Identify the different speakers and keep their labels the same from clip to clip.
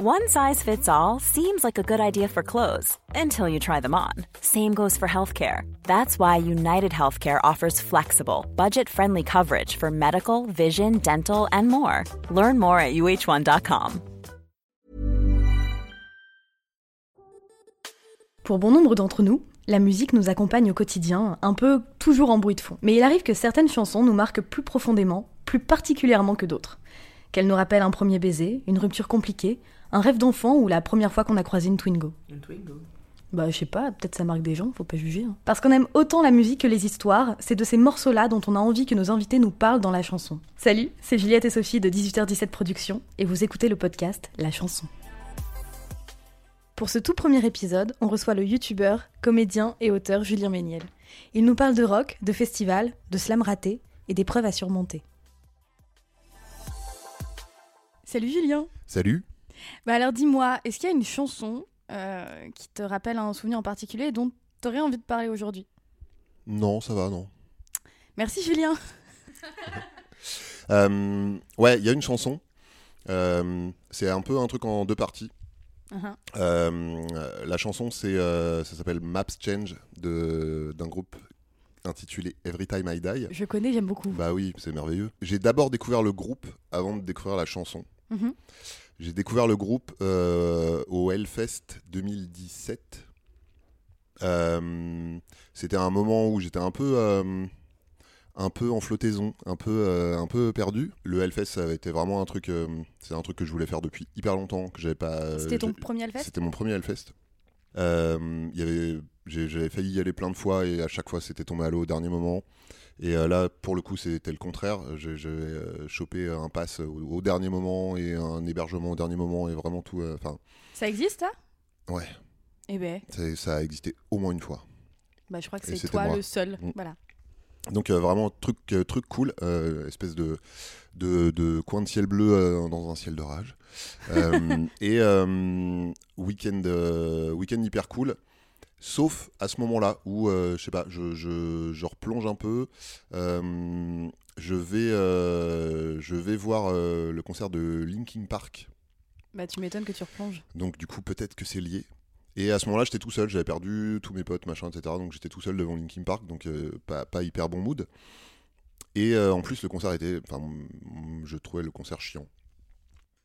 Speaker 1: One size fits all seems like a good idea for clothes until you try them on. Same goes for healthcare. That's why United Healthcare offers flexible, budget friendly coverage for medical, vision, dental, and more. Learn more at uh1.com.
Speaker 2: Pour bon nombre d'entre nous, la musique nous accompagne au quotidien, un peu toujours en bruit de fond. Mais il arrive que certaines chansons nous marquent plus profondément, plus particulièrement que d'autres. Qu'elles nous rappellent un premier baiser, une rupture compliquée, un rêve d'enfant ou la première fois qu'on a croisé une Twingo.
Speaker 3: Une Twingo
Speaker 2: Bah, je sais pas, peut-être ça marque des gens, faut pas juger. hein. Parce qu'on aime autant la musique que les histoires, c'est de ces morceaux-là dont on a envie que nos invités nous parlent dans la chanson. Salut, c'est Juliette et Sophie de 18h17 Productions, et vous écoutez le podcast La Chanson. Pour ce tout premier épisode, on reçoit le youtubeur, comédien et auteur Julien Méniel. Il nous parle de rock, de festival, de slam raté et d'épreuves à surmonter. Salut Julien
Speaker 4: Salut.
Speaker 2: Bah alors dis-moi, est-ce qu'il y a une chanson euh, qui te rappelle un souvenir en particulier et dont tu aurais envie de parler aujourd'hui?
Speaker 4: Non, ça va, non.
Speaker 2: Merci Julien
Speaker 4: Euh, ouais, il y a une chanson. Euh, c'est un peu un truc en deux parties.
Speaker 2: Uh-huh.
Speaker 4: La chanson, c'est, ça s'appelle Maps Change de, d'un groupe intitulé Every Time I Die.
Speaker 2: Je connais, j'aime beaucoup.
Speaker 4: Bah oui, c'est merveilleux. J'ai d'abord découvert le groupe avant de découvrir la chanson.
Speaker 2: Mhm.
Speaker 4: J'ai découvert le groupe euh, au Hellfest 2017. Euh, C'était un moment où j'étais un peu, euh, un peu en flottaison, un peu, un peu perdu. Le Hellfest, ça avait été vraiment un truc, c'est un truc que je voulais faire depuis hyper longtemps, que j'avais pas.
Speaker 2: C'était ton premier Hellfest?
Speaker 4: C'était mon premier Hellfest. Il y avait, j'avais failli y aller plein de fois et à chaque fois c'était tombé à l'eau au dernier moment. Et euh, là, pour le coup, c'était le contraire. J'ai, euh, chopé un pass au, au dernier moment et un hébergement au dernier moment et vraiment tout. euh,
Speaker 2: Ça existe ça?
Speaker 4: Ouais,
Speaker 2: Eh ben,
Speaker 4: ça a existé au moins une fois.
Speaker 2: bah, je crois que c'est toi
Speaker 4: moi.
Speaker 2: le seul.
Speaker 4: Mm.
Speaker 2: Voilà.
Speaker 4: Donc euh, vraiment truc, euh, truc cool, euh, espèce de, de, de coin de ciel bleu dans un ciel de rage. Euh, et week-end, week-end hyper cool. Sauf à ce moment-là où, euh, je sais pas, je, je, je replonge un peu. Euh, je, vais, euh, je vais voir le concert de Linkin Park.
Speaker 2: Bah tu m'étonnes que tu replonges.
Speaker 4: Donc du coup, peut-être que c'est lié. Et à ce moment-là, j'étais tout seul, j'avais perdu tous mes potes, machin, etc. Donc j'étais tout seul devant Linkin Park, donc pas, pas hyper bon mood. Et en plus, le concert était. Enfin, je trouvais le concert chiant.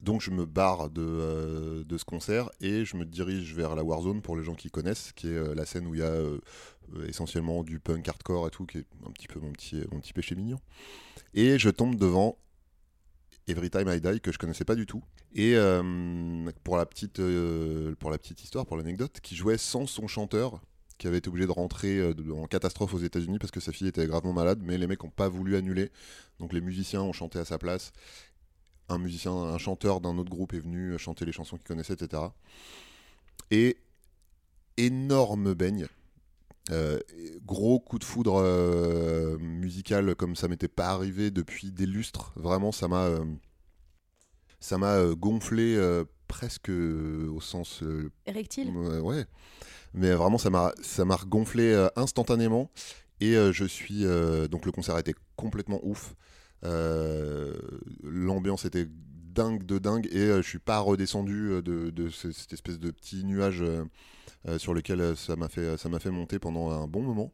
Speaker 4: Donc je me barre de, euh, de ce concert et je me dirige vers la Warzone pour les gens qui connaissent, qui est euh, la scène où il y a euh, essentiellement du punk hardcore et tout, qui est un petit peu mon petit, mon petit péché mignon. Et je tombe devant Every Time I Die que je connaissais pas du tout. Et pour, la petite, pour la petite histoire, pour l'anecdote, qui jouait sans son chanteur, qui avait été obligé de rentrer en catastrophe aux États-Unis parce que sa fille était gravement malade, mais les mecs n'ont pas voulu annuler. Donc les musiciens ont chanté à sa place. Un musicien, un chanteur d'un autre groupe est venu chanter les chansons qu'il connaissait, etc. Et énorme baigne. Euh, gros coup de foudre euh, musical comme ça m'était pas arrivé depuis des lustres. Vraiment, ça m'a euh, ça m'a euh, gonflé euh, presque euh, au sens euh,
Speaker 2: Erectile
Speaker 4: Ouais. Mais vraiment, ça m'a ça m'a regonflé euh, instantanément. Et euh, je suis. euh, donc, le concert a été complètement ouf. Euh, L'ambiance était dingue de dingue. Et euh, je suis pas redescendu euh, de, de ce- cette espèce de petit nuage sur lequel ça m'a fait, ça fait monter pendant un bon moment.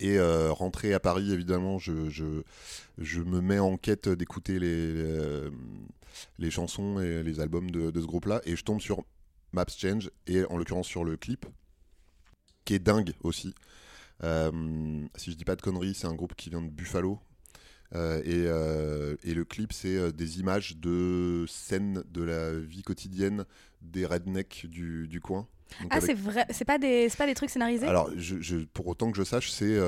Speaker 4: Et rentrer à Paris, évidemment, je, je, me mets en quête d'écouter les, les, chansons et les albums de, ce groupe-là. Et je tombe sur Maps Change, et en l'occurrence sur le clip, qui est dingue aussi. Si je dis pas de conneries, c'est un groupe qui vient de Buffalo. Euh, et, euh, et le clip, c'est euh, des images de scènes de la vie quotidienne des rednecks du, du coin. Donc
Speaker 2: Ah
Speaker 4: avec-
Speaker 2: c'est vrai, c'est pas des c'est pas des trucs scénarisés?
Speaker 4: Alors, je, je- pour autant que je sache, c'est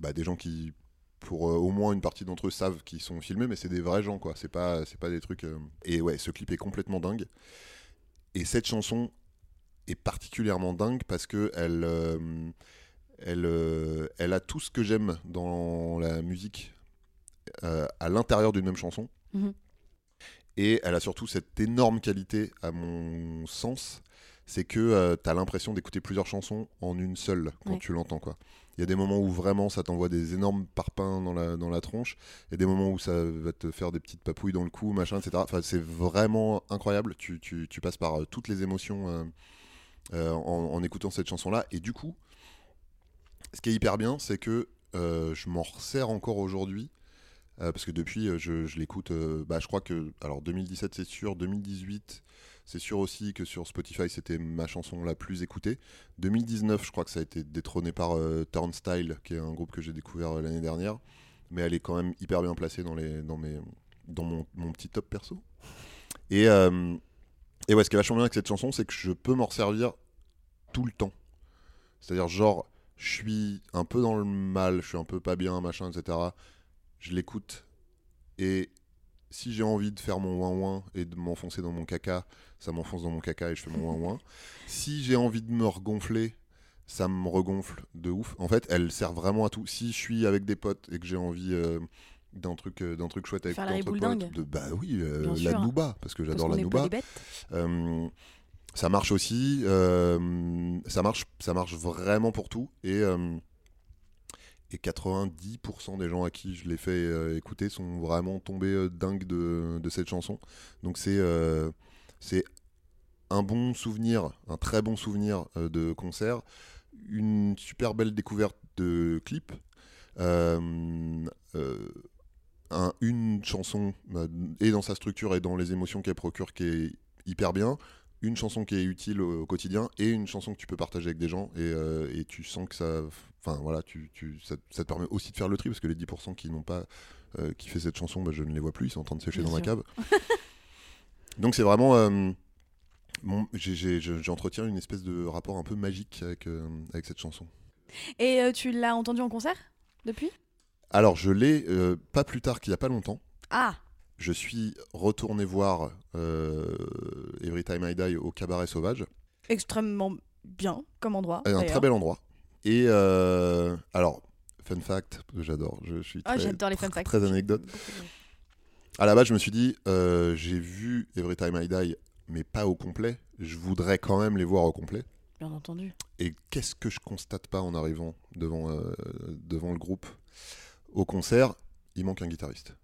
Speaker 4: bah, des gens qui, pour euh, au moins une partie d'entre eux, savent qu'ils sont filmés, mais c'est des vrais gens, quoi. C'est pas, des trucs. euh, Et ouais, ce clip est complètement dingue. Et cette chanson est particulièrement dingue parce que elle, euh, elle, euh, elle a tout ce que j'aime dans la musique euh, à l'intérieur d'une même chanson.
Speaker 2: Mhm.
Speaker 4: Et elle a surtout cette énorme qualité, à mon sens, c'est que tu as l'impression d'écouter plusieurs chansons en une seule quand
Speaker 2: Ouais.
Speaker 4: tu l'entends. quoi. Il y a des moments où vraiment ça t'envoie des énormes parpaings dans la, dans la tronche. A des moments où ça va te faire des petites papouilles dans le cou, machin, etc. Enfin, c'est vraiment incroyable. Tu, tu- tu passes par euh, toutes les émotions euh, euh, en, en écoutant cette chanson-là. Et du coup, ce qui est hyper bien, c'est que euh, je m'en resserre encore aujourd'hui. Euh, parce que depuis, euh, je, l'écoute. euh, bah, je crois que. Alors, 2017, c'est sûr. 2018, c'est sûr aussi que sur Spotify, c'était ma chanson la plus écoutée. 2019, je crois que ça a été détrôné par Turnstile, qui est un groupe que j'ai découvert l'année dernière. Mais elle est quand même hyper bien placée dans, les, dans, mes, dans mon, petit top perso. Et, et ouais, ce qui est vachement bien avec cette chanson, c'est que je peux m'en resservir tout le temps. C'est-à-dire, genre, je suis un peu dans le mal, je suis un peu pas bien, machin, etc. Je l'écoute et si j'ai envie de faire mon ouin ouin et de m'enfoncer dans mon caca, ça m'enfonce dans mon caca et je fais mon ouin ouin. Si j'ai envie de me regonfler, ça me regonfle de ouf. En fait, elle sert vraiment à tout. Si je suis avec des potes et que j'ai envie euh, d'un truc, euh, d'un truc chouette avec entre potes, de bah oui, euh, la nouba parce que j'adore la nouba. ça marche aussi. ça marche, ça marche vraiment pour tout. Et, et 90% des gens à qui je l'ai fait euh, écouter sont vraiment tombés euh, dingues de, cette chanson. Donc c'est euh, un bon souvenir, un très bon souvenir euh, de concert, une super belle découverte de clip. euh, un- une chanson et dans sa structure et dans les émotions qu'elle procure qui est hyper bien, une chanson qui est utile au, au quotidien et une chanson que tu peux partager avec des gens et, euh, et tu sens que ça, enfin voilà, tu, tu- ça, ça te permet aussi de faire le tri parce que les 10% qui n'ont pas euh, qui fait cette chanson, bah, je ne les vois plus, ils sont en train de sécher
Speaker 2: Bien
Speaker 4: dans ma
Speaker 2: sûr.
Speaker 4: cave. Donc c'est vraiment, euh, j'entretiens une espèce de rapport un peu magique avec, avec cette chanson.
Speaker 2: Et tu l'as entendu en concert depuis?
Speaker 4: Alors je l'ai pas plus tard qu'il y a pas longtemps.
Speaker 2: Ah
Speaker 4: Je suis retourné voir euh, Every Time I Die au Cabaret Sauvage.
Speaker 2: Extrêmement bien comme endroit.
Speaker 4: un très bel endroit. Et euh, alors, fun fact, j'adore, je suis
Speaker 2: Ah,
Speaker 4: très,
Speaker 2: j'adore les fun
Speaker 4: très,
Speaker 2: facts.
Speaker 4: très anecdote. À la base, je me suis dit, euh, j'ai vu Every Time I Die, mais pas au complet. Je voudrais quand même les voir au complet.
Speaker 2: Bien entendu.
Speaker 4: Et qu'est-ce que je constate pas en arrivant devant, euh, devant le groupe? Au concert Il manque un guitariste.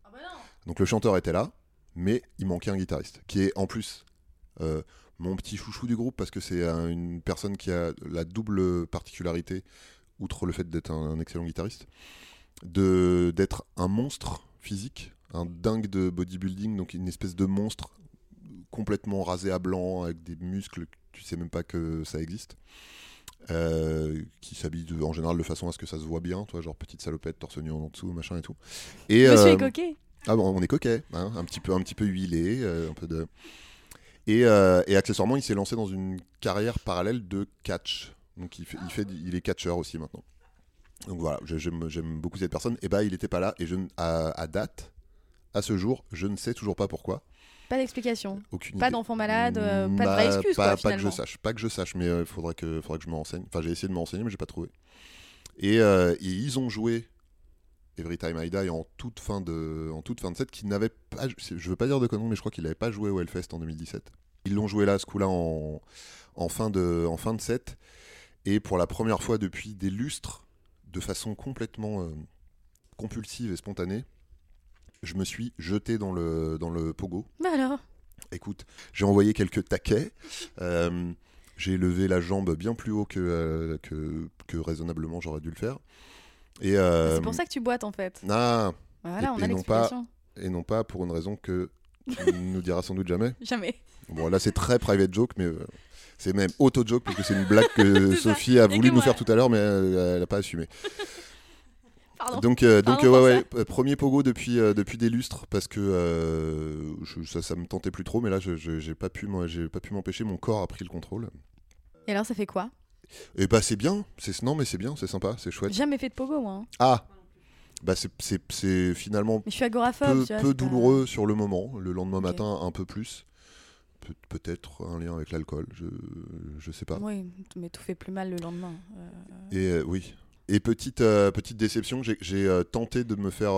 Speaker 4: Donc le chanteur était là, mais il manquait un guitariste, qui est en plus euh, mon petit chouchou du groupe, parce que c'est un- une personne qui a la double particularité, outre le fait d'être un, un excellent guitariste, de d'être un monstre physique, un dingue de bodybuilding, donc une espèce de monstre complètement rasé à blanc, avec des muscles, tu sais même pas que ça existe. Euh, qui s'habille en général de façon à ce que ça se voit bien, toi, genre petite salopette, torse nu en dessous, machin et tout. Et,
Speaker 2: Monsieur
Speaker 4: euh,
Speaker 2: est coquet.
Speaker 4: Ah bon, on est coquet, hein, un petit peu, un petit peu huilé, euh, un peu de. Et, euh, et accessoirement, il s'est lancé dans une carrière parallèle de catch. Donc il, fait, il, fait, il est catcheur aussi maintenant. Donc voilà, j'aime beaucoup cette personne. Et bah, il n'était pas là. Et je, à, à date, à ce jour, je ne sais toujours pas pourquoi.
Speaker 2: Pas d'explication.
Speaker 4: Aucune
Speaker 2: Pas d'enfant malade, euh, pas de
Speaker 4: Bah,
Speaker 2: vraie excuse,
Speaker 4: pas,
Speaker 2: quoi,
Speaker 4: pas que je sache, pas que je sache, mais il faudrait que, faudrait que je me renseigne. Enfin, j'ai essayé de me renseigner, mais j'ai pas trouvé. Et, euh, et ils ont joué Every Time I Die en toute fin de, en toute fin de set, qui n'avait pas, je veux pas dire de conneries, mais je crois qu'il n'avait pas joué au Hellfest en 2017. Ils l'ont joué là, ce coup-là, en, en fin de, en fin de set, et pour la première fois depuis des lustres, de façon complètement euh, compulsive et spontanée, je me suis jeté dans le, dans le pogo.
Speaker 2: Bah alors?
Speaker 4: Écoute, j'ai envoyé quelques taquets. euh, j'ai levé la jambe bien plus haut que, euh, que, que raisonnablement j'aurais dû le faire. Et, euh,
Speaker 2: C'est pour ça que tu boites en fait.
Speaker 4: ah,
Speaker 2: Voilà,
Speaker 4: et-
Speaker 2: on
Speaker 4: et
Speaker 2: a
Speaker 4: non pas- et non pas pour une raison que tu nous diras sans doute jamais.
Speaker 2: Jamais.
Speaker 4: Bon, là, c'est très private joke, mais euh, c'est même auto-joke, parce que c'est une blague que
Speaker 2: ça.
Speaker 4: Sophie a voulu nous
Speaker 2: moi.
Speaker 4: faire tout à l'heure, mais elle n'a pas assumé.
Speaker 2: Pardon.
Speaker 4: Donc, euh, donc
Speaker 2: Pardon
Speaker 4: euh, ouais, ouais, euh, premier pogo depuis, euh, depuis des lustres parce que euh, je- ça, ça me tentait plus trop, mais là, je je- j'ai m'en- j'ai pas pu m'empêcher. Mon corps a pris le contrôle.
Speaker 2: Et alors ça fait quoi?
Speaker 4: Et bah, c'est bien. C'est non, mais c'est bien, c'est sympa, c'est chouette.
Speaker 2: Jamais fait de pogo moi. hein.
Speaker 4: Ah, bah c'est- finalement
Speaker 2: Mais je suis agoraphobe.
Speaker 4: peu,
Speaker 2: vois,
Speaker 4: peu
Speaker 2: pas-
Speaker 4: douloureux sur le moment. Le lendemain matin, un peu plus. Pe- Peut-être un lien avec l'alcool, je, je sais pas.
Speaker 2: Oui, mais tout fait plus mal le lendemain. Euh,
Speaker 4: Et euh, oui. Et petite, euh, petite déception, j'ai- j'ai tenté de me faire.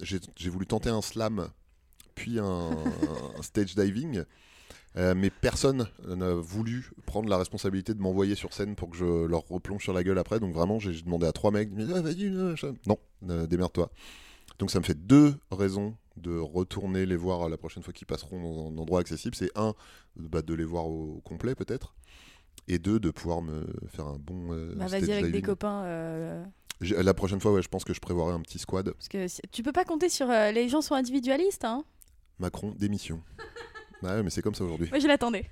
Speaker 4: j'ai j'ai voulu tenter un slam, puis un, un stage diving. Euh, mais personne n'a voulu prendre la responsabilité de m'envoyer sur scène pour que je leur replonge sur la gueule après. Donc vraiment, j'ai demandé à trois mecs, ah, vas-y, non, euh, démerde-toi. Donc ça me fait deux raisons de retourner les voir la prochaine fois qu'ils passeront dans un endroit accessible. C'est un, bah, de les voir au complet peut-être, et deux, de pouvoir me faire un bon. Euh,
Speaker 2: bah, vas-y avec des copains. Euh.
Speaker 4: La prochaine fois, ouais, je pense que je prévoirai un petit squad.
Speaker 2: Parce que tu peux pas compter sur euh, les gens sont individualistes, hein.
Speaker 4: Macron, démission. bah ouais, mais c'est comme ça aujourd'hui.
Speaker 2: Moi, je l'attendais.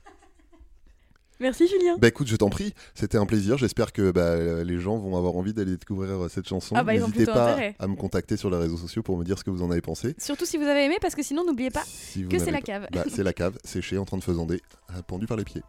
Speaker 2: Merci Julien.
Speaker 4: Bah écoute, je t'en prie, c'était un plaisir. J'espère que bah, les gens vont avoir envie d'aller découvrir cette chanson.
Speaker 2: Ah bah,
Speaker 4: N'hésitez pas
Speaker 2: intérêt.
Speaker 4: à me contacter sur les réseaux sociaux pour me dire ce que vous en avez pensé.
Speaker 2: Surtout si vous avez aimé, parce que sinon n'oubliez pas que c'est la cave.
Speaker 4: Bah, c'est la cave, séchée, en train de faisander, pendu par les pieds.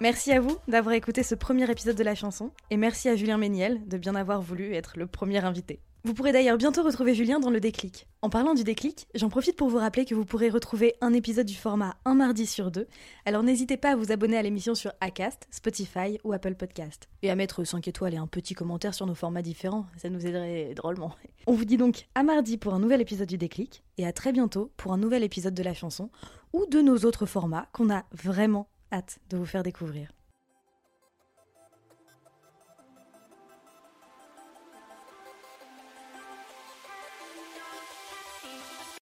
Speaker 2: Merci à vous d'avoir écouté ce premier épisode de la chanson, et merci à Julien Méniel de bien avoir voulu être le premier invité. Vous pourrez d'ailleurs bientôt retrouver Julien dans le déclic. En parlant du déclic, j'en profite pour vous rappeler que vous pourrez retrouver un épisode du format un mardi sur deux, alors n'hésitez pas à vous abonner à l'émission sur Acast, Spotify ou Apple Podcast. Et à mettre 5 étoiles et un petit commentaire sur nos formats différents, ça nous aiderait drôlement. On vous dit donc à mardi pour un nouvel épisode du déclic, et à très bientôt pour un nouvel épisode de la chanson, ou de nos autres formats qu'on a vraiment hâte de vous faire découvrir.